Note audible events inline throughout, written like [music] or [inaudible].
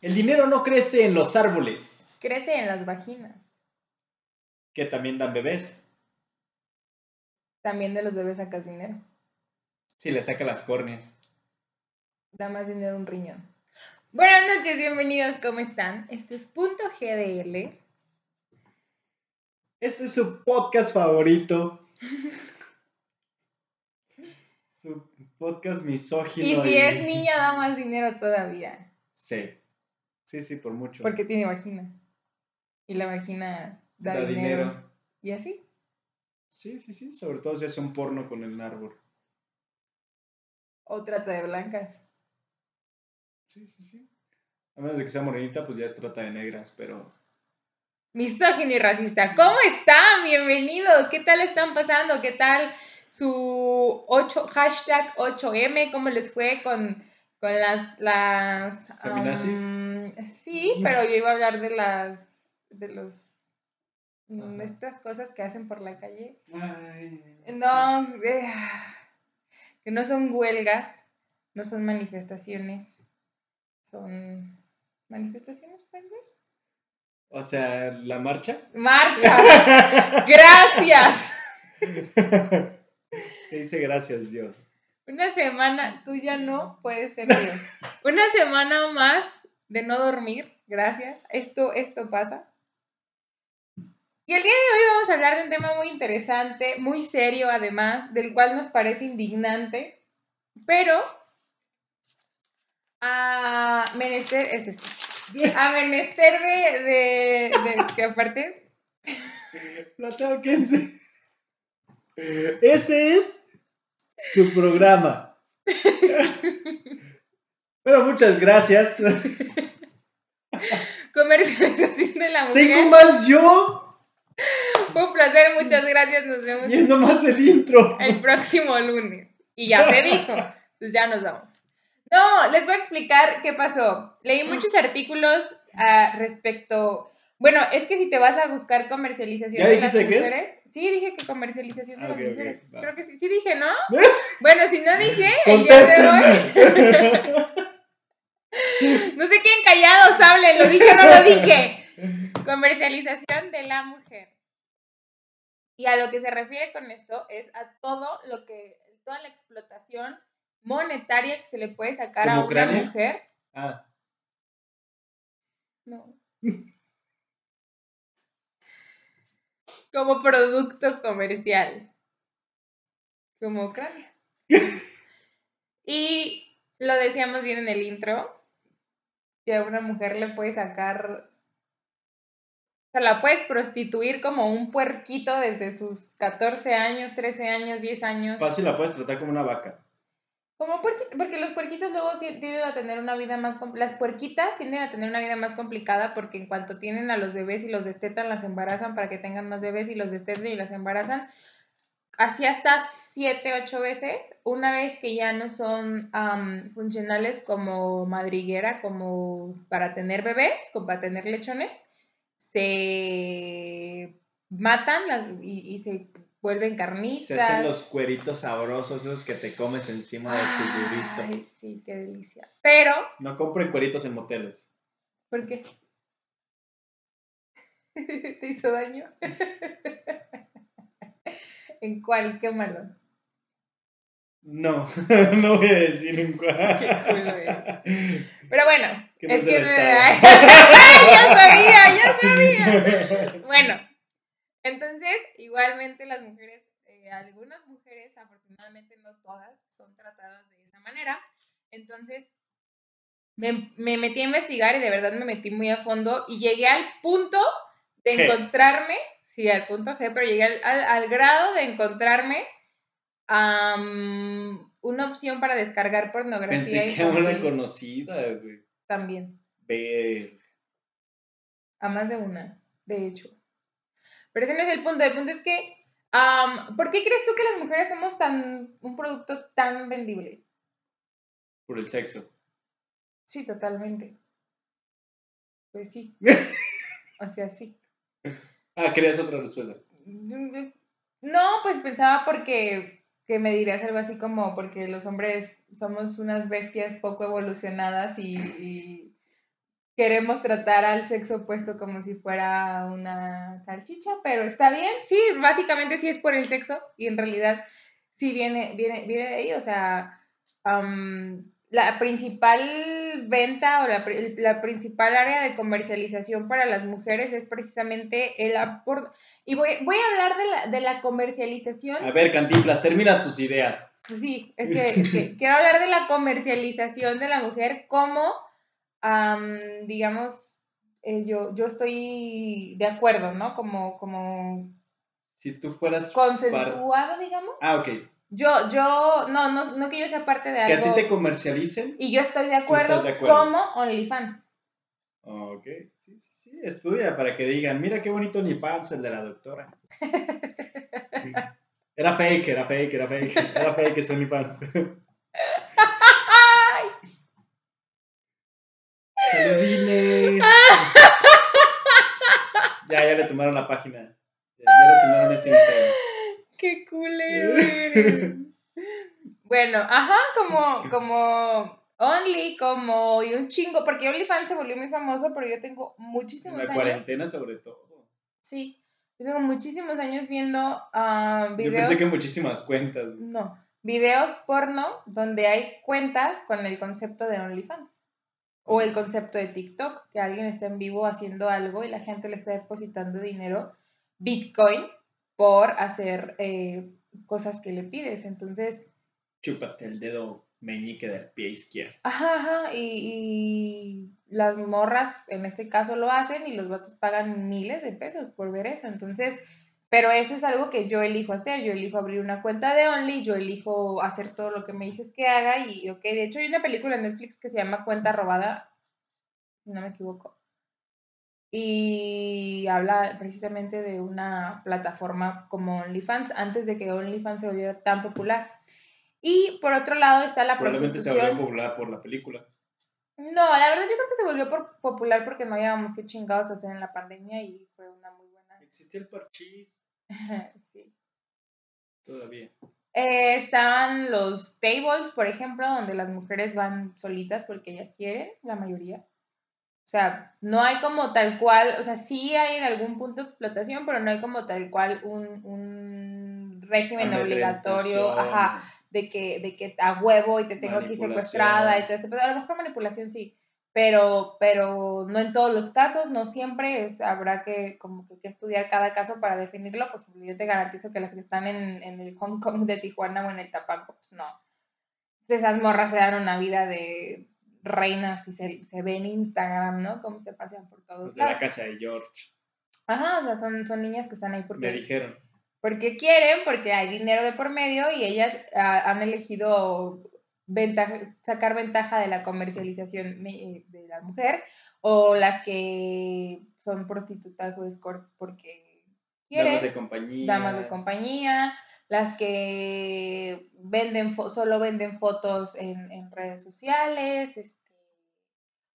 El dinero no crece en los árboles, Crece en las vaginas. que también dan bebés. También de los bebés sacas dinero. Si le saca las córneas. Da más dinero un riñón. Buenas noches, bienvenidos, ¿cómo están? Este es Punto GDL. Este es su podcast favorito. [laughs] su podcast misógino. Y si es niña, da más dinero todavía. Sí. Sí, sí, por mucho. Porque tiene vagina. Y la vagina da, Da dinero. dinero. Y así. Sí, sí, sí. Sobre todo si es un porno con el árbol. O trata de blancas. Sí, sí, sí. A menos de que sea morenita, pues ya es trata de negras, pero. Misógino y racista. ¿Cómo están? Bienvenidos. ¿Qué tal están pasando? ¿Qué tal su 8, hashtag 8M? ¿Cómo les fue con, con las... las ¿Feminazis? Sí, pero yo iba a hablar de las... de los... mm, Ajá. estas cosas que hacen por la calle. Ay, No, eh, que no son huelgas, no son manifestaciones, son manifestaciones, ¿puedes ver? O sea, la marcha. Marcha. [laughs] Gracias. Se dice gracias, Dios. Una semana, tú ya no puedes ser Dios. Una semana más de no dormir, gracias. Esto, esto pasa. Y el día de hoy vamos a hablar de un tema muy interesante, muy serio además, del cual nos parece indignante, pero a menester es esto. A menester de, de, de que aparte. Ese es su programa. [laughs] Bueno, muchas gracias. [laughs] comercialización de la mujer. Tengo más yo Fue un placer, muchas gracias. Nos vemos viendo más el intro. el próximo lunes. Y ya se dijo. Pues ya nos vamos. No, les voy a explicar qué pasó. Leí muchos artículos ah, respecto. Bueno, es que si te vas a buscar comercialización ¿Ya de las dijiste qué es? mujeres. Sí, dije que comercialización de Ah, las mujeres. Creo que sí. Sí dije, ¿no? Bueno, si no dije, el día de hoy. [laughs] No sé quién callados hablen, lo dije o no lo dije. Comercialización de la mujer. Y a lo que se refiere con esto es a todo lo que, toda la explotación monetaria que se le puede sacar a ¿Como una Ucrania? mujer. Ah, No. Como producto comercial. Como Ucrania. [laughs] Y lo decíamos bien en el intro, que a una mujer le puede sacar, o sea, la puedes prostituir como un puerquito desde sus 14 años, 13 años, 10 años. fácil la puedes tratar como una vaca. Como puerqui- porque los puerquitos luego tienden a tener una vida más... Las puerquitas tienden a tener una vida más complicada porque en cuanto tienen a los bebés y los destetan, las embarazan para que tengan más bebés y los destetan y las embarazan. Así hasta siete, ocho veces. Una vez que ya no son funcionales como madriguera, como para tener bebés, como para tener lechones, se matan las, y, y se vuelven carnitas. Se hacen los cueritos sabrosos, esos que te comes encima de tu burrito. Ay, sí, qué delicia. Pero, No compren cueritos en moteles. ¿por qué? [laughs] ¿Te hizo daño? [laughs] ¿En cuál? Qué malo. No, [laughs] no voy a decir en cuál. [laughs] Qué culo eres. Pero bueno, ¿Qué es que me... [laughs] ya sabía, ya sabía. Bueno, entonces, igualmente las mujeres, eh, algunas mujeres, afortunadamente no todas, son tratadas de esa manera. Entonces, me, me metí a investigar y de verdad me metí muy a fondo y llegué al punto de encontrarme, sí, al punto G, pero llegué al, al- al grado de encontrarme am, una opción para descargar pornografía Pensé que una conocida, güey. también. A más de una, de hecho. Pero ese no es el punto. El punto es que, am, ¿por qué crees tú que las mujeres somos tan un producto tan vendible? Por el sexo. Sí, totalmente. Pues sí. [laughs] O sea, sí. Ah, otra respuesta. No, pues pensaba porque que me dirías algo así como porque los hombres somos unas bestias poco evolucionadas y, y queremos tratar al sexo opuesto como si fuera una salchicha, pero está bien, sí, básicamente sí es por el sexo y en realidad sí viene, viene, viene de ahí, o sea, la principal venta o la, la, principal área de comercialización para las mujeres es precisamente el aporte. Y voy, voy a hablar de la, de la comercialización. A ver, Cantinflas, termina tus ideas. Sí, es [laughs] que, quiero hablar de la comercialización de la mujer como, digamos, eh, yo, yo estoy de acuerdo, ¿no? Como, como... Si tú fueras... Consensuado, digamos. Ah, ok. Yo, yo, no, no, no que yo sea parte de algo. Que a ti te comercialicen. Y yo estoy de acuerdo, como OnlyFans. Ok, sí, sí, sí, estudia para que digan, mira qué bonito OnlyFans el de la doctora. [laughs] Era fake, era fake, era fake, era fake ese OnlyFans. [laughs] Saludines. [laughs] ya, ya le tomaron la página. Ya, ya le tomaron ese Instagram. ¡Qué culero bueno, ajá, como, como Only, como y un chingo, porque OnlyFans se volvió muy famoso, pero yo tengo muchísimos años. En la cuarentena sobre todo. Sí, yo tengo muchísimos años viendo uh, videos. Yo pensé que muchísimas cuentas. No, videos porno donde hay cuentas con el concepto de OnlyFans. O el concepto de TikTok, que alguien está en vivo haciendo algo y la gente le está depositando dinero, Bitcoin, por hacer eh, cosas que le pides. Entonces... Chúpate el dedo meñique del pie izquierdo. Ajá, ajá, y, las morras en este caso lo hacen y los vatos pagan miles de pesos por ver eso. Entonces, pero eso es algo que yo elijo hacer. Yo elijo abrir una cuenta de Only, yo elijo hacer todo lo que me dices que haga y, ok, de hecho hay una película en Netflix que se llama Cuenta Robada, si no me equivoco y habla precisamente de una plataforma como OnlyFans antes de que OnlyFans se volviera tan popular. Y por otro lado está la Probablemente se volvió popular por la película. No, la verdad yo creo que se volvió por popular porque no habíamos qué chingados hacer en la pandemia y fue una muy buena. Existía el parchís. [laughs] sí. Todavía. Eh, estaban los tables, por ejemplo, donde las mujeres van solitas porque ellas quieren, la mayoría. O sea, no hay como tal cual, o sea, sí hay en algún punto explotación, pero no hay como tal cual un, un régimen obligatorio, ajá, de que, de que a huevo y te tengo aquí secuestrada y todo esto. Pero a lo mejor manipulación sí, pero, pero no en todos los casos, no siempre, es, habrá que como que, estudiar cada caso para definirlo, porque yo te garantizo que las que están en, en el Hong Kong de Tijuana o en el Tapanco, pues no. Esas morras se dan una vida de reinas y se, se ve en Instagram, ¿no? Cómo se pasean por todos De la casa de George. Ajá, o sea, son, son niñas que están ahí porque... Me dijeron. Porque quieren, porque hay dinero de por medio y ellas ah, han elegido ventaja, sacar ventaja de la comercialización de la mujer o las que son prostitutas o escorts porque quieren. Damas de compañía. Damas de compañía las que venden solo venden fotos en, en redes sociales. Este,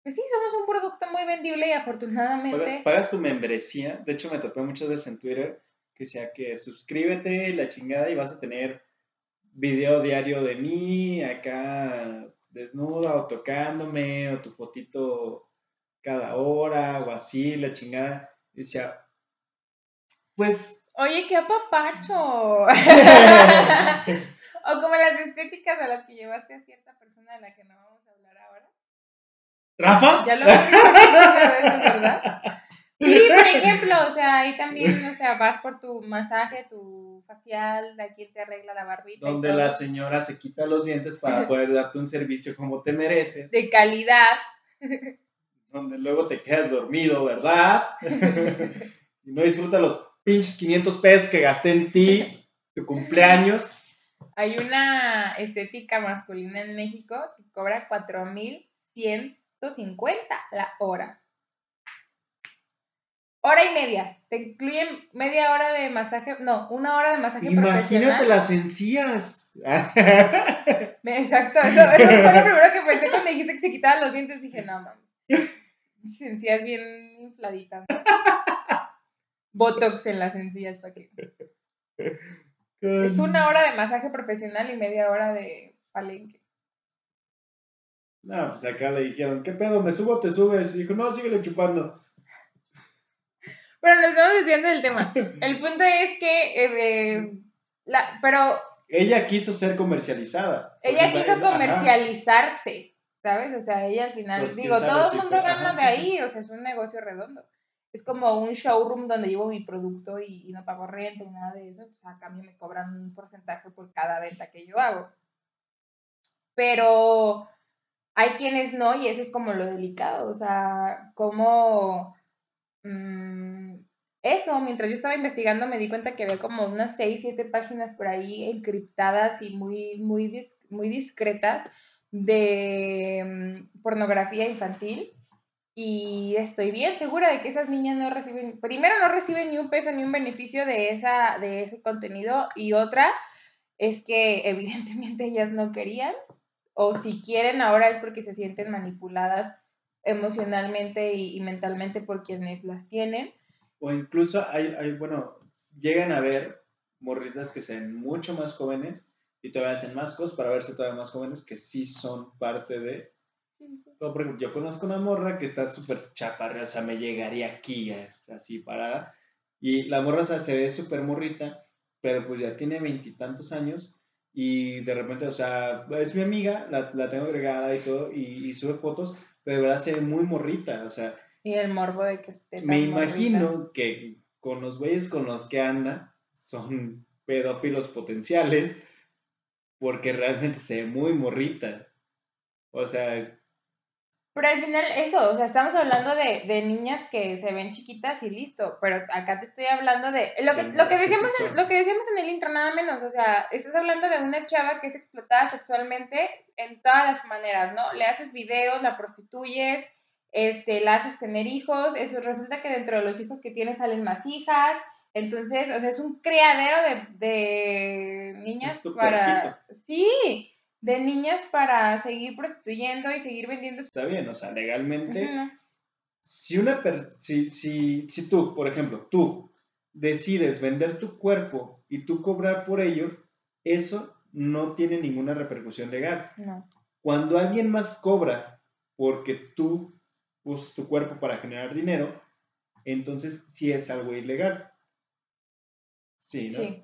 pues sí, somos un producto muy vendible y afortunadamente... Pagas, tu membresía. De hecho, me topé muchas veces en Twitter que sea que suscríbete la chingada y vas a tener video diario de mí acá desnuda o tocándome o tu fotito cada hora o así, la chingada. Y decía, pues Oye, qué apapacho. [laughs] [laughs] o como las estéticas a las que llevaste a cierta persona de la que no vamos a hablar ahora. ¿Rafa? Ya lo hemos visto ¿verdad? [laughs] Sí, por ejemplo, o sea, ahí también, o sea, vas por tu masaje, tu facial, de aquí te arregla la barbita. Donde la señora se quita los dientes para poder darte un servicio como te mereces. De calidad. Donde luego te quedas dormido, ¿verdad? y no disfrutas los pinches 500 pesos que gasté en ti, [laughs] tu cumpleaños. Hay una estética masculina en México que cobra 4,150 la hora. Hora y media. Te incluyen media hora de masaje, no, una hora de masaje Imagínate las encías. [laughs] Exacto, eso, eso fue lo primero que pensé cuando dijiste que se quitaban los dientes. Dije, no, mames. Encías bien infladitas. Botox en las encías para que. Es una hora de masaje profesional y media hora de palenque. No, pues acá le dijeron, ¿qué pedo? ¿Me subo o te subes? Y dijo, no, síguele chupando. Pero nos estamos diciendo del tema. El punto es que, eh, eh, la, pero... Ella quiso ser comercializada. Ella quiso comercializarse, ¿sabes? O sea, ella al final, pues, digo, todo el mundo gana de ahí, o sea, es un negocio redondo. Es como un showroom donde llevo mi producto y, no pago renta y nada de eso, entonces a cambio me cobran un porcentaje por cada venta que yo hago. Pero hay quienes no, y eso es como lo delicado, o sea, como... Mm, eso, mientras yo estaba investigando me di cuenta que había como unas 6, 7 páginas por ahí encriptadas y muy, muy, muy discretas de mm, pornografía infantil. Y estoy bien segura de que esas niñas no reciben, primero no reciben ni un peso ni un beneficio de, esa, de ese contenido y otra es que [laughs] evidentemente ellas no querían o si quieren ahora es porque se sienten manipuladas emocionalmente y mentalmente por quienes las tienen. O incluso hay, hay, bueno, llegan a ver morritas que sean mucho más jóvenes y todavía hacen más cosas para verse todavía más jóvenes que sí son parte de... por ejemplo, yo conozco una morra que está súper chaparra, o sea, me llegaría aquí así parada. Y la morra se ve súper morrita, pero pues ya tiene veintitantos años y de repente, o sea, es mi amiga, la, la tengo agregada y todo, y, y, sube fotos, pero de verdad se ve muy morrita, o sea, y el morbo de que esté. Me imagino que con los güeyes con los que anda son pedófilos potenciales porque realmente se ve muy morrita. O sea. Pero al final, eso, o sea, estamos hablando de, de niñas que se ven chiquitas y listo. Pero acá te estoy hablando de. Lo que, lo que, decíamos, en, lo que decíamos en el intro, nada menos. O sea, estás hablando de una chava que es explotada sexualmente en todas las maneras, ¿no? Le haces videos, la prostituyes este, la haces tener hijos, eso resulta que dentro de los hijos que tienes salen más hijas, entonces, o sea, es un criadero de, de niñas para... Sí, de niñas para seguir prostituyendo y seguir vendiendo. Está bien, o sea, legalmente, si una si, si, si tú, por ejemplo, tú decides vender tu cuerpo y tú cobrar por ello, eso no tiene ninguna repercusión legal. No. Cuando alguien más cobra porque tú usas tu cuerpo para generar dinero, entonces sí es algo ilegal. Sí, ¿no? Sí.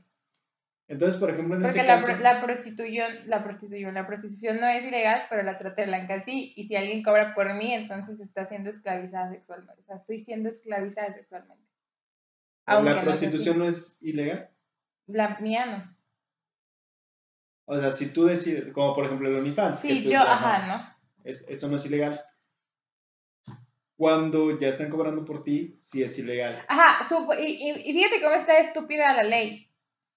Entonces, por ejemplo, en Porque la, la, prostitución, la prostitución, la prostitución no es ilegal, pero la trata blanca sí. Y si alguien cobra por mí, entonces está siendo esclavizada sexualmente. O sea, estoy siendo esclavizada sexualmente. ¿La prostitución no, es ilegal? La mía no. O sea, si tú decides, como por ejemplo el OnlyFans. Sí, yo, ajá, ¿no? eso no es ilegal cuando ya están cobrando por ti, sí es ilegal. Ajá, y, y, fíjate cómo está estúpida la ley.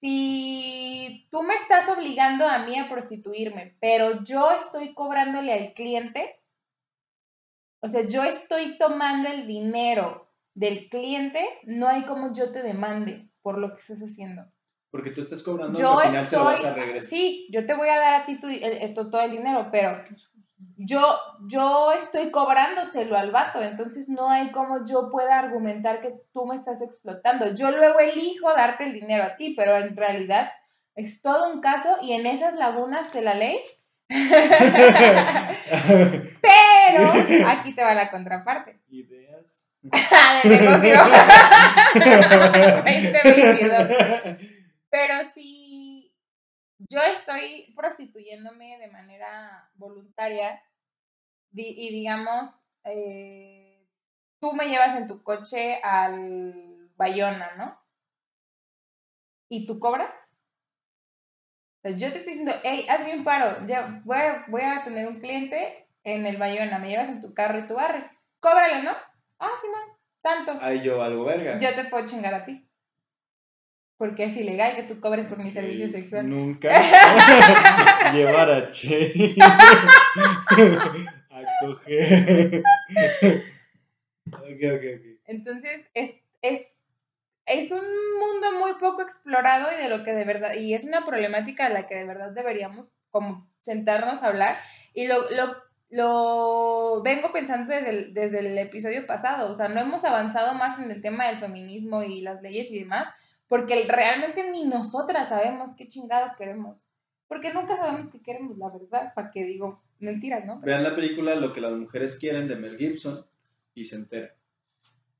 Si tú me estás obligando a mí a prostituirme, pero yo estoy cobrándole al cliente, o sea, yo estoy tomando el dinero del cliente, no hay como yo te demande por lo que estás haciendo. Porque tú estás cobrando yo al final se lo vas a regresar. Sí, yo te voy a dar a ti todo el dinero, pero yo, yo estoy cobrándoselo al vato, entonces no hay como yo pueda argumentar que tú me estás explotando. Yo luego elijo darte el dinero a ti, pero en realidad es todo un caso y en esas lagunas de la ley. [laughs] pero aquí te va la contraparte. Ideas. de negocio. [laughs] [laughs] pero sí yo estoy prostituyéndome de manera voluntaria y digamos, eh, tú me llevas en tu coche al Bayona, ¿no? ¿Y tú cobras? yo te estoy diciendo, hey, hazme un paro, ya voy a, voy a tener un cliente en el Bayona, me llevas en tu carro y tu barre, cóbrale, ¿no? Ah, sí, no, tanto. Ay, yo algo verga. Yo te puedo chingar a ti porque es ilegal que tú cobres por mi servicio sexual. Nunca [laughs] llevar a Che [laughs] a coger. ok, ok, ok. Entonces, es, es, es un mundo muy poco explorado y de lo que de verdad, y es una problemática de la que de verdad deberíamos como sentarnos a hablar. Y lo, lo, lo vengo pensando desde el, desde el episodio pasado, o sea, no hemos avanzado más en el tema del feminismo y las leyes y demás porque realmente ni nosotras sabemos qué chingados queremos. Porque nunca sabemos qué queremos, la verdad, para que digo mentiras, ¿no? Vean la película Lo que las mujeres quieren de Mel Gibson y se entera.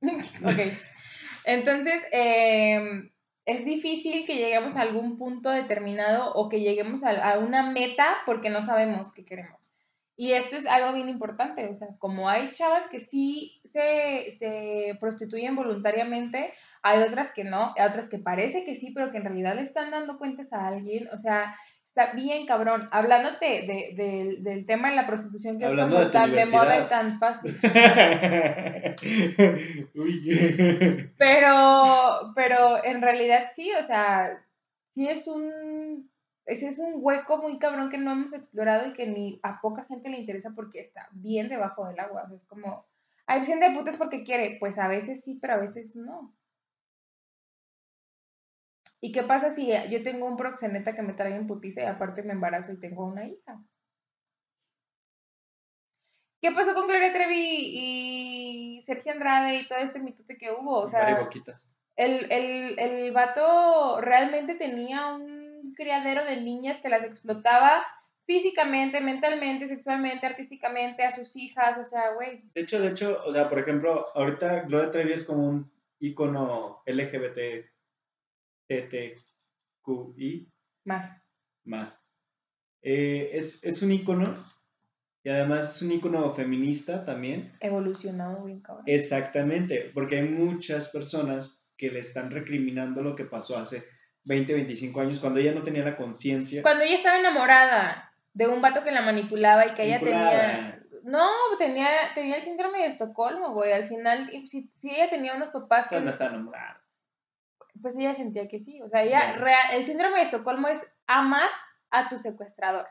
[laughs] ok. Entonces, em, es difícil que lleguemos a algún punto determinado o que lleguemos a, a, una meta porque no sabemos qué queremos. Y esto es algo bien importante, o sea, como hay chavas que sí se, se prostituyen voluntariamente, hay otras que no, hay otras que parece que sí, pero que en realidad le están dando cuentas a alguien, o sea, Está bien, cabrón. Hablándote de, del tema de la prostitución que Hablando es tan de moda y tan fácil. [laughs] pero, pero en realidad sí, o sea, sí es un, ese es un hueco muy cabrón que no hemos explorado y que ni a poca gente le interesa porque está bien debajo del agua. es como, hay gente de putas porque quiere. Pues a veces sí, pero a veces no. ¿Y qué pasa si yo tengo un proxeneta que me trae en putiza y aparte me embarazo y tengo una hija? ¿Qué pasó con Gloria Trevi y Sergio Andrade y todo este mitote que hubo? O sea, el, el, el vato realmente tenía un criadero de niñas que las explotaba físicamente, mentalmente, sexualmente, artísticamente a sus hijas, o sea, güey. De hecho, de hecho, o sea, por ejemplo, ahorita Gloria Trevi es como un icono LGBT TTQI. Más. Más. Eh, es, es, un icono y además es un icono feminista también. Evolucionado bien cabrón. Exactamente, porque hay muchas personas que le están recriminando lo que pasó hace 20, 25 años, cuando ella no tenía la conciencia. Cuando ella estaba enamorada de un vato que la manipulaba y que ella tenía... No, tenía, tenía el síndrome de Estocolmo, güey. Al final, si, si ella tenía unos papás... que... no estaba enamorada pues ella sentía que sí. O sea, ella, real, el síndrome de Estocolmo es amar a tu secuestrador.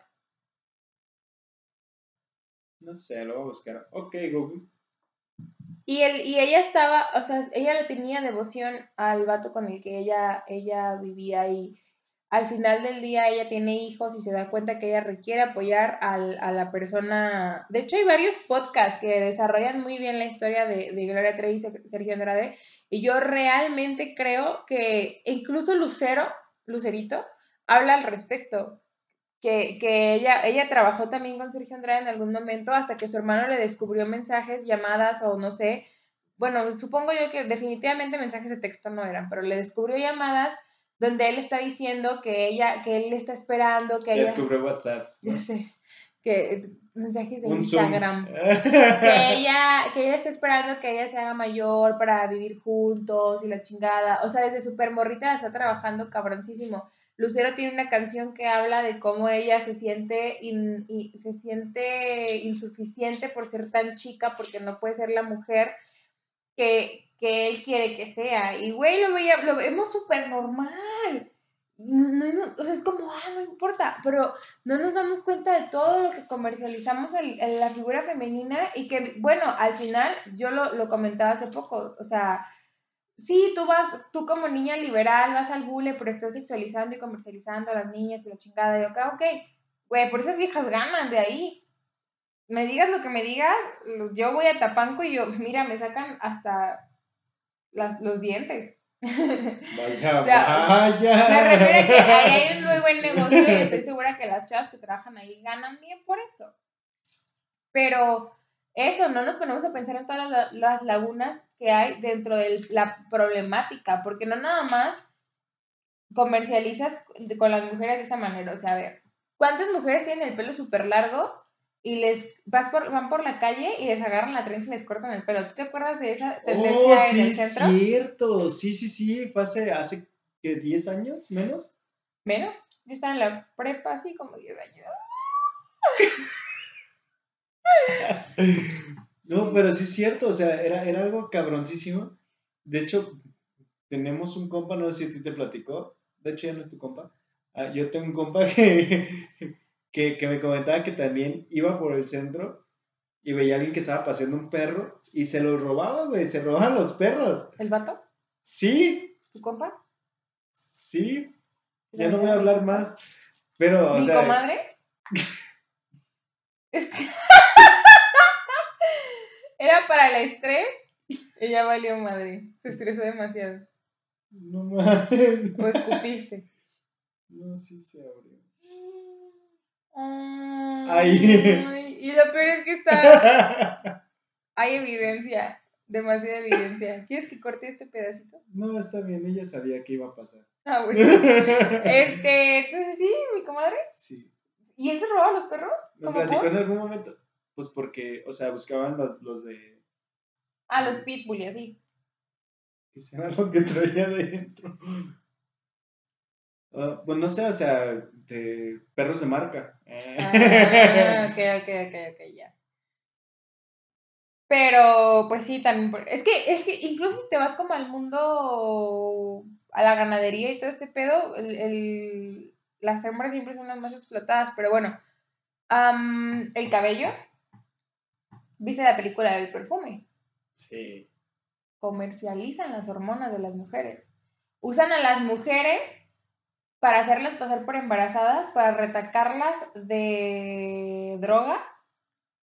No sé, lo voy a buscar. Ok, Google. Y, él, y ella estaba, o sea, ella le tenía devoción al vato con el que ella, ella vivía y al final del día ella tiene hijos y se da cuenta que ella requiere apoyar al, a la persona. De hecho, hay varios podcasts que desarrollan muy bien la historia de, de Gloria Trevi y Sergio Andrade y yo realmente creo que incluso Lucero, Lucerito, habla al respecto. Que, que, ella, ella trabajó también con Sergio Andrade en algún momento hasta que su hermano le descubrió mensajes, llamadas o no sé. Bueno, supongo yo que definitivamente mensajes de texto no eran, pero le descubrió llamadas donde él está diciendo que ella, que él le está esperando, que ella... Descubrió WhatsApp. Ya sé que mensajes de Instagram. [laughs] que ella, que ella está esperando que ella se haga mayor para vivir juntos y la chingada. O sea, desde super morrita está trabajando cabroncísimo. Lucero tiene una canción que habla de cómo ella se siente y se siente insuficiente por ser tan chica porque no puede ser la mujer que, que él quiere que sea. Y güey, lo, veía, lo vemos súper normal no, o sea, es como, ah, no importa, pero no nos damos cuenta de todo lo que comercializamos en, la figura femenina y que, bueno, al final, yo lo, lo, comentaba hace poco, o sea, sí, tú vas, tú como niña liberal vas al bule, pero estás sexualizando y comercializando a las niñas y la chingada, y acá, ok, güey, por esas viejas ganan de ahí. Me digas lo que me digas, yo voy a Tapanco y yo, mira, me sacan hasta las, los dientes. Vaya, vaya. Me refiero a que ahí hay un muy buen negocio y estoy segura que las chavas que trabajan ahí ganan bien por esto. Pero eso, no nos ponemos a pensar en todas las, lagunas que hay dentro de la problemática, porque no nada más comercializas con las mujeres de esa manera. O sea, a ver, ¿cuántas mujeres tienen el pelo súper largo y les vas por, van por la calle y les agarran la trenza y les cortan el pelo. ¿Tú te acuerdas de esa tendencia oh, en el centro? Sí, cierto. Sí, sí, sí. Fue hace, hace ¿qué, 10 años, menos. ¿Menos? Yo estaba en la prepa así como 10 años. [laughs] no, pero sí es cierto. O sea, era, era algo cabroncísimo. De hecho, tenemos un compa, no sé si a ti te platicó. De hecho, ya no es tu compa. Ah, yo tengo un compa [laughs] que que, que me comentaba que también iba por el centro y veía a alguien que estaba paseando un perro y se lo robaba, güey, se robaban los perros. ¿El vato? Sí. ¿Tu compa? Sí. Ya no voy a hablar más. Pero, o ¿Mi comadre? [laughs] [laughs] Era para el estrés. Ella valió madre. Se estresó demasiado. No mames. O escupiste. No, sí se abrió. Ay. Y lo peor es que está. [laughs] Hay evidencia. Demasiada evidencia. ¿Quieres que corte este pedacito? No, está bien, ella sabía que iba a pasar. Ah, bueno. [laughs] Este, entonces sí, mi comadre. Sí. ¿Y él se robaba los perros? Me ¿Cómo platicó en algún momento. Pues porque, o sea, buscaban los, los de. Ah, los pitbull y así. que será lo que traía dentro. Ah, pues no sé, o sea, de perros de marca. Ah, ok, [laughs] ok, ok, ok, ya. Pero, pues sí, también. por- Es que, es que incluso si te vas como al mundo, a la ganadería y todo este pedo, el, el- las hembras siempre son las más explotadas. Pero bueno, el cabello. ¿Viste la película del perfume? Sí. Comercializan las hormonas de las mujeres. Usan a las mujeres para hacerlas pasar por embarazadas, para retacarlas de droga,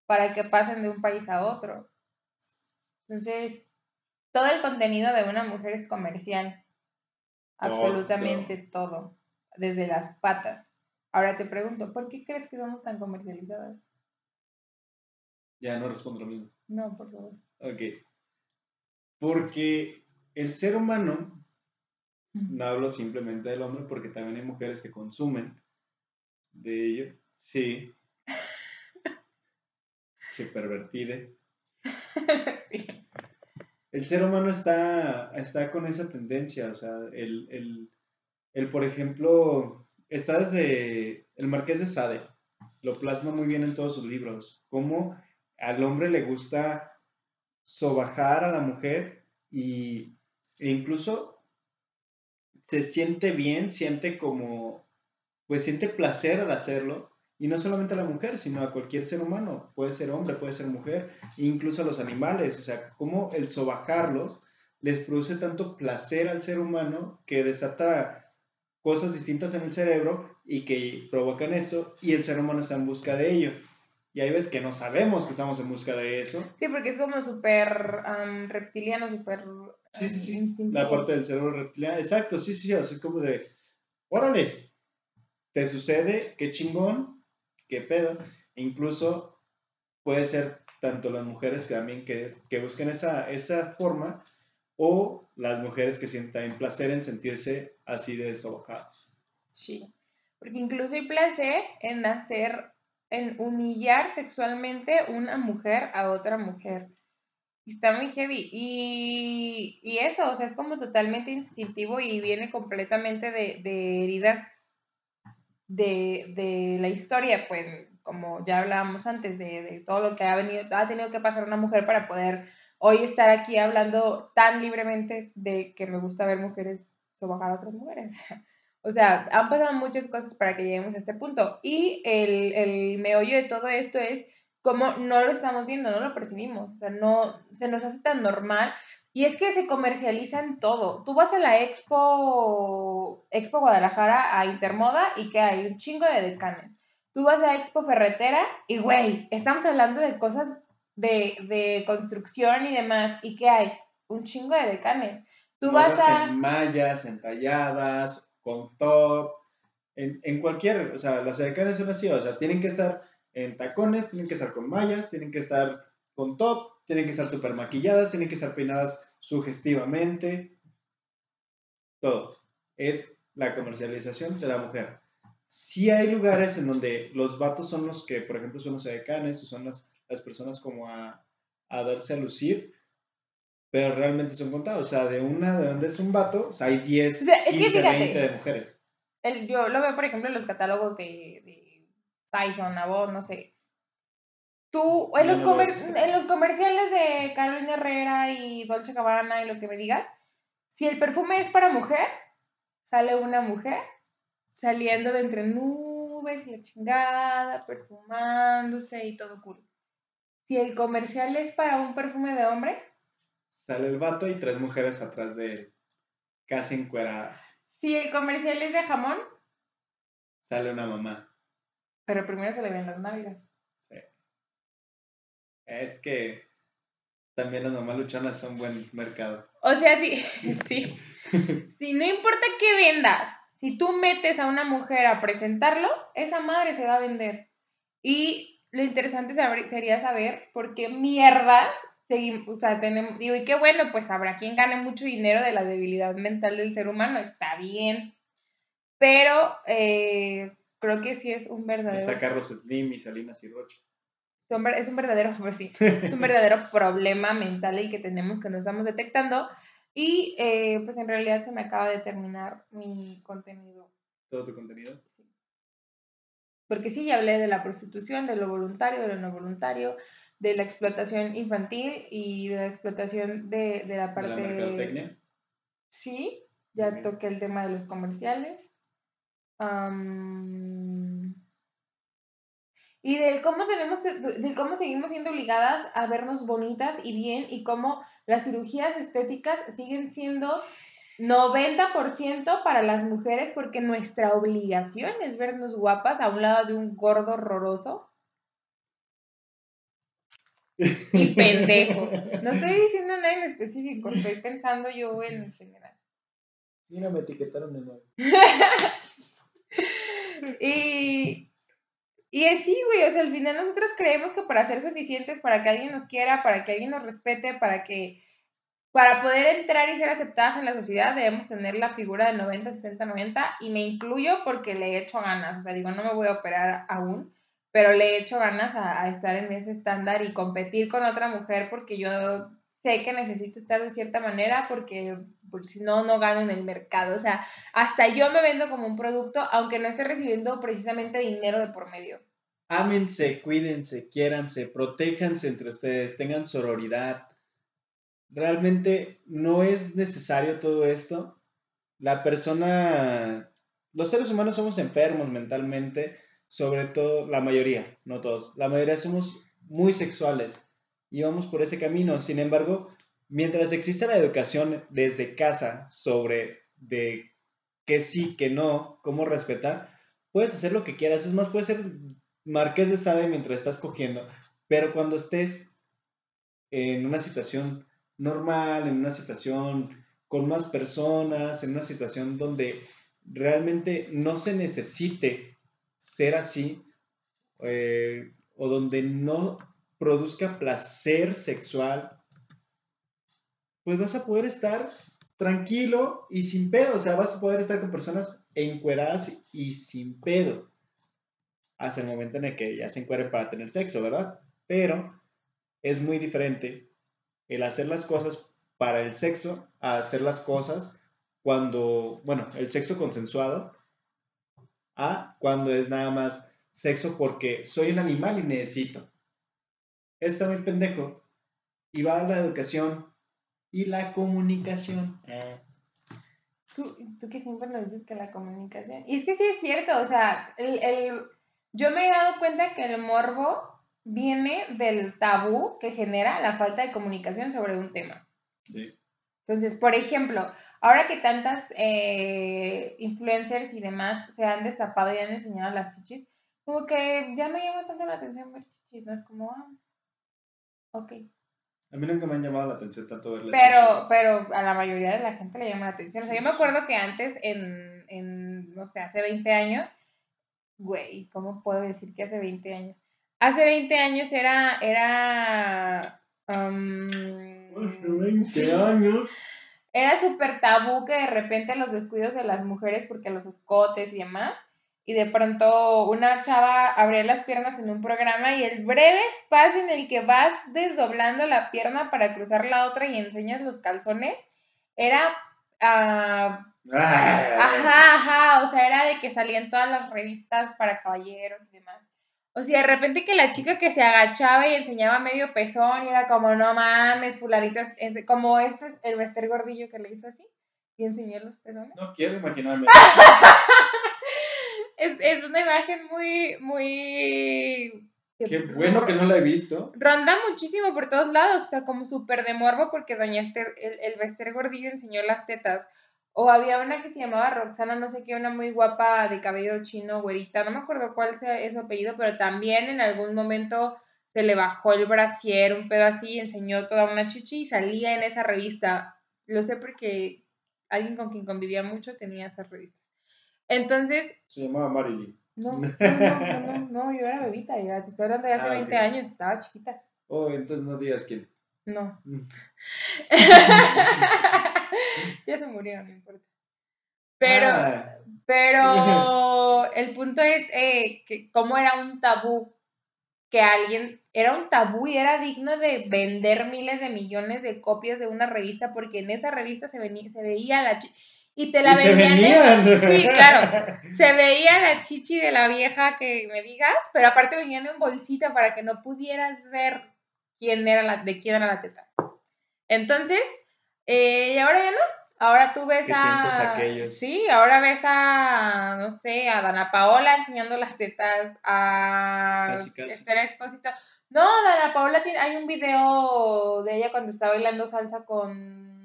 para que pasen de un país a otro. Entonces, todo el contenido de una mujer es comercial. Absolutamente todo. Desde las patas. Ahora te pregunto, ¿por qué crees que somos tan comercializadas? Ya no respondo lo mismo. No, por favor. Ok. Porque el ser humano, no hablo simplemente del hombre, porque también hay mujeres que consumen de ello. Sí. [laughs] Se pervertide. Sí. El ser humano está, está con esa tendencia, o sea, el, el, el, por ejemplo, está desde el Marqués de Sade, lo plasma muy bien en todos sus libros, cómo al hombre le gusta sobajar a la mujer y, e incluso se siente bien, siente como, pues siente placer al hacerlo, y no solamente a la mujer, sino a cualquier ser humano, puede ser hombre, puede ser mujer, incluso a los animales, o sea, cómo el sobajarlos les produce tanto placer al ser humano que desata cosas distintas en el cerebro y que provocan eso, y el ser humano está en busca de ello. Y hay veces que no sabemos que estamos en busca de eso. Sí, porque es como súper reptiliano, súper Sí, sí, sí. instintivo. La parte del cerebro reptiliano. Exacto, sí, sí, así como de, órale, te sucede, qué chingón, qué pedo. E incluso puede ser tanto las mujeres que también que, que busquen esa, esa forma o las mujeres que sientan placer en sentirse así de. Sí, porque incluso hay placer en hacer, en humillar sexualmente una mujer a otra mujer. Está muy heavy. Y, y eso, o sea, es como totalmente instintivo y viene completamente de, de heridas de, de la historia, pues, como ya hablábamos antes, de, de todo lo que ha, venido, ha tenido que pasar una mujer para poder hoy estar aquí hablando tan libremente de que me gusta ver mujeres sobajar a otras mujeres. [laughs] O sea, han pasado muchas cosas para que lleguemos a este punto. Y el, el meollo de todo esto es como no lo estamos viendo, no lo percibimos. O sea, no se nos hace tan normal. Y es que se comercializa en todo. Tú vas a la Expo, Expo Guadalajara, a Intermoda, y que hay un chingo de decanes. Tú vas a Expo Ferretera, y güey, estamos hablando de cosas de, de construcción y demás. ¿Y qué hay? Un chingo de decanes. Tú vas a... en mallas, entalladas, con top, en, en cualquier, o sea, las edecanes son así, o sea, tienen que estar en tacones, tienen que estar con mallas, tienen que estar con top, tienen que estar súper maquilladas, tienen que estar peinadas sugestivamente, todo. Es la comercialización de la mujer. Sí hay lugares en donde los vatos son los que, por ejemplo, son los edecanes o son las, las personas como a, a darse a lucir, pero realmente son contados. O sea, de una de donde es un vato, o sea, hay 10, O sea, es que 15, fíjate. 20 de mujeres. el- yo lo veo, por ejemplo, en los catálogos de Tyson, Avon, no sé. Tú, los, comer- en los comerciales de Carolina Herrera y Dolce Gabbana y lo que me digas, si el perfume es para mujer, sale una mujer saliendo de entre nubes y la chingada, perfumándose y todo cool. Si el comercial es para un perfume de hombre, Sale el vato y tres mujeres atrás de él, casi encueradas. si el comercial es de jamón, Sale una mamá. Pero primero se le ven las nalgas. Sí. Es que también las mamás luchonas son buen mercado. O sea, sí, [laughs] sí. [laughs] Sí, no importa qué vendas. si tú metes a una mujer a presentarlo, esa madre se va a vender. Y lo interesante sería saber por qué mierda seguimos, o sea, tenemos, digo, y qué bueno, pues habrá quien gane mucho dinero de la debilidad mental del ser humano, está bien. Pero eh, creo que sí es un verdadero. Está Carlos Slim y Salinas y Rocha. Es un verdadero, [laughs] pues sí, es un [laughs] verdadero problema mental el que tenemos que no estamos detectando. Y eh, pues en realidad se me acaba de terminar mi contenido. ¿Todo tu contenido? Porque sí, ya hablé de la prostitución, de lo voluntario, de lo no voluntario, de la explotación infantil y de la explotación de, de la parte... ¿De la mercadotecnia? Sí, ya toqué el tema de los comerciales. Y de cómo tenemos que, de cómo seguimos siendo obligadas a vernos bonitas y bien y cómo las cirugías estéticas siguen siendo 90% para las mujeres porque nuestra obligación es vernos guapas a un lado de un gordo horroroso. Y pendejo. No estoy diciendo nada en específico, estoy pensando yo en general. Mira, me etiquetaron de nuevo. [laughs] y, y así, güey, o sea, al final nosotros creemos que para ser suficientes, para que alguien nos quiera, para que alguien nos respete, para que para poder entrar y ser aceptadas en la sociedad debemos tener la figura de 90, 60, 90 y me incluyo porque le he hecho ganas, o sea, digo, no me voy a operar aún, pero le he hecho ganas a, estar en ese estándar y competir con otra mujer porque yo sé que necesito estar de cierta manera porque, si no, no gano en el mercado. O sea, hasta yo me vendo como un producto, aunque no esté recibiendo precisamente dinero de por medio. Ámense, cuídense, quiéranse, protéjanse entre ustedes, tengan sororidad, realmente no es necesario todo esto. La persona, los seres humanos somos enfermos mentalmente, sobre todo la mayoría, no todos, la mayoría somos muy sexuales y vamos por ese camino. Sin embargo, mientras exista la educación desde casa sobre de qué sí, qué no, cómo respetar, puedes hacer lo que quieras. Es más, puedes ser marqués de Sade mientras estás cogiendo, pero cuando estés en una situación normal, en una situación con más personas, en una situación donde realmente no se necesite ser así eh, o donde no produzca placer sexual, pues vas a poder estar tranquilo y sin pedos, o sea, vas a poder estar con personas encueradas y sin pedos, hasta el momento en el que ya se encueren para tener sexo, ¿verdad? Pero es muy diferente el hacer las cosas para el sexo a hacer las cosas cuando, bueno, el sexo consensuado a cuando es nada más sexo porque soy un animal y necesito. Está muy pendejo. Y va a la educación y la comunicación. Tú, tú que siempre nos dices que la comunicación. Y es que sí es cierto, o sea, el, el, yo me he dado cuenta que el morbo viene del tabú que genera la falta de comunicación sobre un tema. Entonces, por ejemplo, ahora que tantas eh, influencers y demás se han destapado y han enseñado las chichis, como que ya no llama tanto la atención ver chichis, ¿no? Es como, ah, ok. A mí nunca me han llamado la atención tanto ver las pero, Pero a la mayoría de la gente le llama la atención. O sea, yo me acuerdo que antes, en, en no sé, hace 20 años, güey, ¿cómo puedo decir que hace 20 años? Hace 20 años era, era, hace 20 años. Era súper tabú que de repente los descuidos de las mujeres, porque los escotes y demás, y de pronto una chava abría las piernas en un programa y el breve espacio en el que vas desdoblando la pierna para cruzar la otra y enseñas los calzones, era... Uh, ajá, ajá, o sea, era de que salían todas las revistas para caballeros y demás. O sea, de repente que la chica que se agachaba y enseñaba medio pezón y era como, no mames, fulanitas, como este, el Bester Gordillo que le hizo así y enseñó los pezones. No quiero imaginarme. [laughs] es, es una imagen muy, muy... Qué bueno que no la he visto. Ronda muchísimo por todos lados, o sea, como súper de morbo porque doña Esther, el, el Bester Gordillo enseñó las tetas. O había una que se llamaba Roxana, no sé qué, una muy guapa de cabello chino, güerita, no me acuerdo cuál sea su apellido, pero también en algún momento se le bajó el brasier, un pedo así, enseñó toda una chichi y salía en esa revista. Lo sé porque alguien con quien convivía mucho tenía esa revista. Entonces, Se llamaba Marilyn. no, no, [laughs] no, no, no, no, yo era bebita, ya te estoy hablando de hace Ah, 20 ok. años, estaba chiquita. Oh, entonces no digas quién. No. [laughs] ya se murió, no importa. Pero, Ah, pero [laughs] el punto es eh, que cómo era un tabú que alguien, era un tabú y era digno de vender miles de millones de copias de una revista porque en esa revista se, venía, se veía la... chi- Y te la y se vendían. en- venían. Sí, claro. Se veía la chichi de la vieja que me digas, pero aparte venían en bolsita para que no pudieras ver quién era la, de quién era la teta. Entonces, eh, y ahora ya no. Ahora tú ves Qué a. aquellos. Sí, ahora ves a, no sé, a Dana Paola enseñando las tetas, a Casi, casi. Esther Expósito. No, Dana Paola tiene, hay un video de ella cuando está bailando salsa con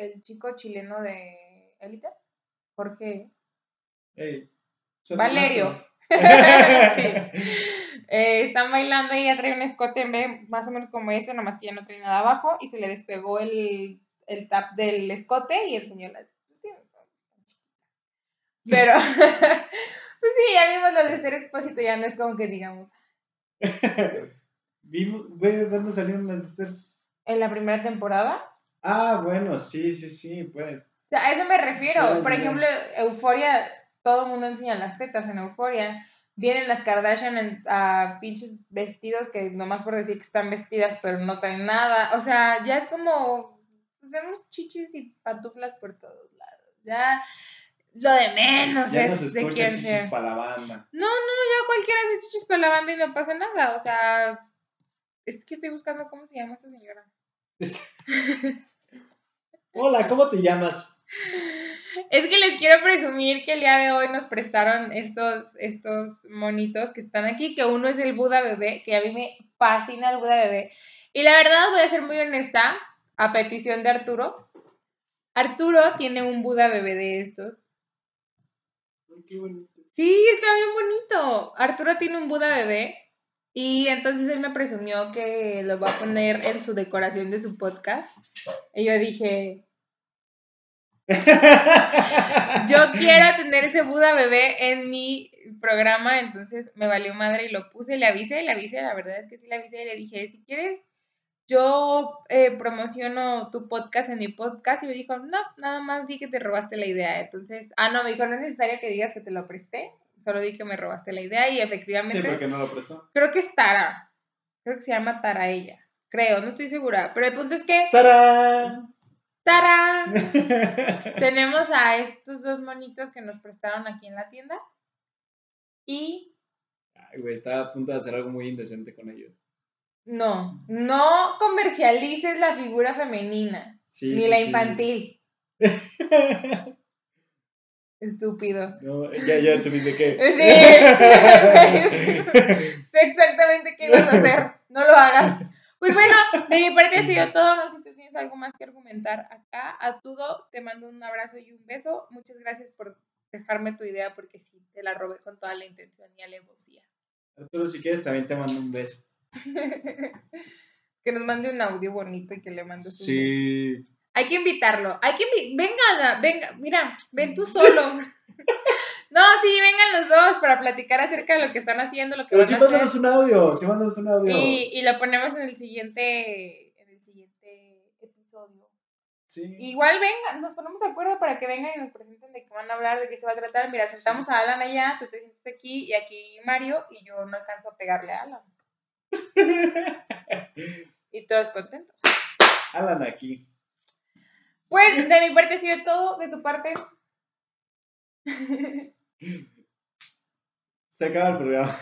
el chico chileno de Élite, Jorge. Ey, son Valerio. [laughs] Sí. Eh, están bailando y ella trae un escote en vez- más o menos como este, nomás que ya no trae nada abajo y se le despegó el, el tap del escote y enseñó la... pues, tiene- Pero, [laughs] pues sí, ya vimos lo de ser expósito, ya no es como que digamos. [laughs] Vimos, güey, ¿dónde salieron las Esther? En la primera temporada, Ah, bueno, sí, sí, sí, pues. o sea, a eso me refiero. Por ejemplo, Euforia, todo el mundo enseña las tetas en Euforia. Vienen las Kardashian en, a pinches vestidos que nomás por decir que están vestidas, pero no traen nada. O sea, ya es como. pues, vemos chichis y pantuflas por todos lados. Ya lo de menos Ya es nos de quién chichis sea. para la banda. No, no, ya cualquiera hace chichis para la banda y no pasa nada. O sea, es que estoy buscando cómo se llama esta señora. [laughs] [laughs] Hola, ¿cómo te llamas? Es que les quiero presumir que el día de hoy nos prestaron estos, estos monitos que están aquí, que uno es el Buda bebé, que a mí me fascina el Buda bebé. Y la verdad voy a ser muy honesta, a petición de Arturo. Arturo tiene un Buda bebé de estos. Ay, qué bonito. Sí, está bien bonito. Arturo tiene un Buda bebé y entonces él me presumió que lo va a poner en su decoración de su podcast. Y yo dije, [laughs] yo quiero tener ese Buda bebé en mi programa, entonces me valió madre y lo puse, le avisé, le avisé, la verdad es que sí le avisé y le dije, si quieres, yo eh, promociono tu podcast en mi podcast y me dijo, no, nada más di que te robaste la idea, entonces, ah, no, me dijo, no es necesario que digas que te lo presté, solo di que me robaste la idea y Sí, efectivamente, porque no lo prestó. creo que es Tara, creo que se llama Tara ella, creo, no estoy segura, pero el punto es que, ¡Tarán! Tara, [laughs] tenemos a estos dos monitos que nos prestaron aquí en la tienda. Y Ay, güey, estaba a punto de hacer algo muy indecente con ellos. no, no comercialices la figura femenina, Sí, ni sí, la sí. [laughs] Estúpido. No, ya, ya supiste qué. Sí. Sé exactamente qué ibas a hacer. No lo hagas. Pues bueno, de mi parte ha sido todo. No sé si tú tienes algo más que argumentar acá. A todo, te mando un abrazo y un beso. Muchas gracias por dejarme tu idea porque sí, te la robé con toda la intención y alevosía. Arturo, si quieres, también te mando un beso. [laughs] que nos mande un audio bonito y que le mandes un beso. Hay que invitarlo. Hay que invi- venga, venga, mira, ven tú [laughs] solo. no, sí, vengan los dos para platicar acerca de lo que están haciendo, lo que Pero van sí a hacer. mándanos un audio, sí mándanos un audio. Y, y lo ponemos en el siguiente, en el siguiente episodio. Sí. Igual vengan, nos ponemos de acuerdo para que vengan y nos presenten de qué van a hablar, de qué se va a tratar. Mira, Sí. sentamos a Alan allá, tú te sientes aquí y aquí Mario y yo no alcanzo a pegarle a Alan. [laughs] Y todos contentos. Alan aquí. Pues de mi parte ha sido todo, de tu parte. [laughs] Se acaba el programa.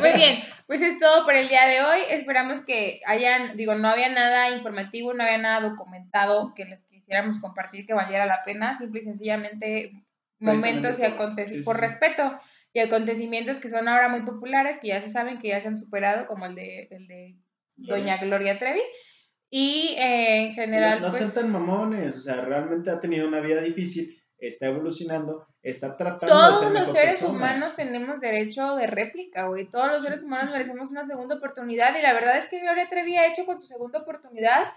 Muy [laughs] bien, pues es todo por el día de hoy. Esperamos que hayan, digo, no había nada informativo, no había nada documentado que les quisiéramos compartir que valiera la pena. Simple y sencillamente momentos y acontecimientos, sí, sí, por respeto y acontecimientos que son ahora muy populares, que ya se saben que ya se han superado, como el de, el de Doña Gloria Trevi. Y eh, en general, no, no sean pues, tan mamones, o sea, realmente ha tenido una vida difícil, está evolucionando, está tratando de todos ser los seres persona. humanos tenemos derecho de réplica, güey. Todos los seres humanos merecemos una segunda oportunidad y la verdad es que Gloria Trevi ha hecho con su segunda oportunidad,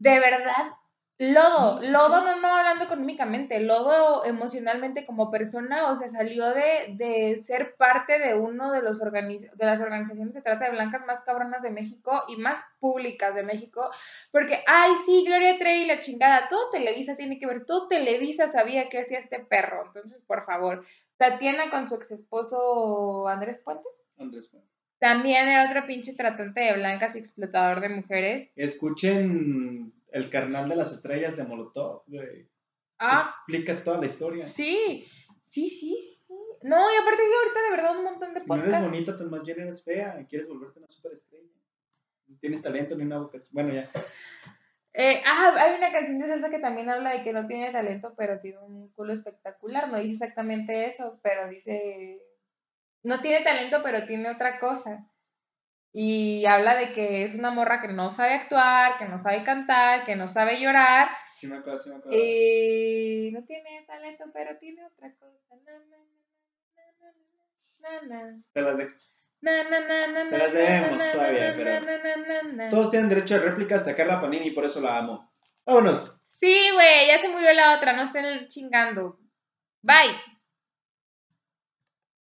de verdad, Lodo, Lodo no, no hablando económicamente, Lodo emocionalmente como persona, o sea, salió de, de ser parte de uno de, los de las organizaciones de trata de blancas más cabronas de México y más públicas de México, porque, ay, sí, Gloria Trevi, la chingada, todo Televisa tiene que ver, todo Televisa sabía que hacía este perro, entonces, por favor, Tatiana con su ex esposo Andrés Puentes. Andrés Puentes. También era otro pinche tratante de blancas y explotador de mujeres. Escuchen el carnal de las estrellas de Molotov, güey. Ah. Explica toda la historia. Sí, sí, sí, sí. No, y aparte yo ahorita de verdad un montón de si podcasts. no eres bonita, tú más bien eres fea y quieres volverte una superestrella. No tienes talento ni una boca. Bueno, ya. Eh, ah, hay una canción de salsa que también habla de que no tiene talento, pero tiene un culo espectacular. No dice exactamente eso, pero dice. No tiene talento, pero tiene otra cosa. Y habla de que es una morra que no sabe actuar, que no sabe cantar, que no sabe llorar. Sí, me acuerdo, sí me acuerdo. Y no tiene talento, pero tiene otra cosa. Se las de... Se las debemos todavía, pero... Todos tienen derecho a réplicas, sacar Panini y por eso la amo. Vámonos. Sí, güey, ya se murió la otra, no estén chingando. Bye.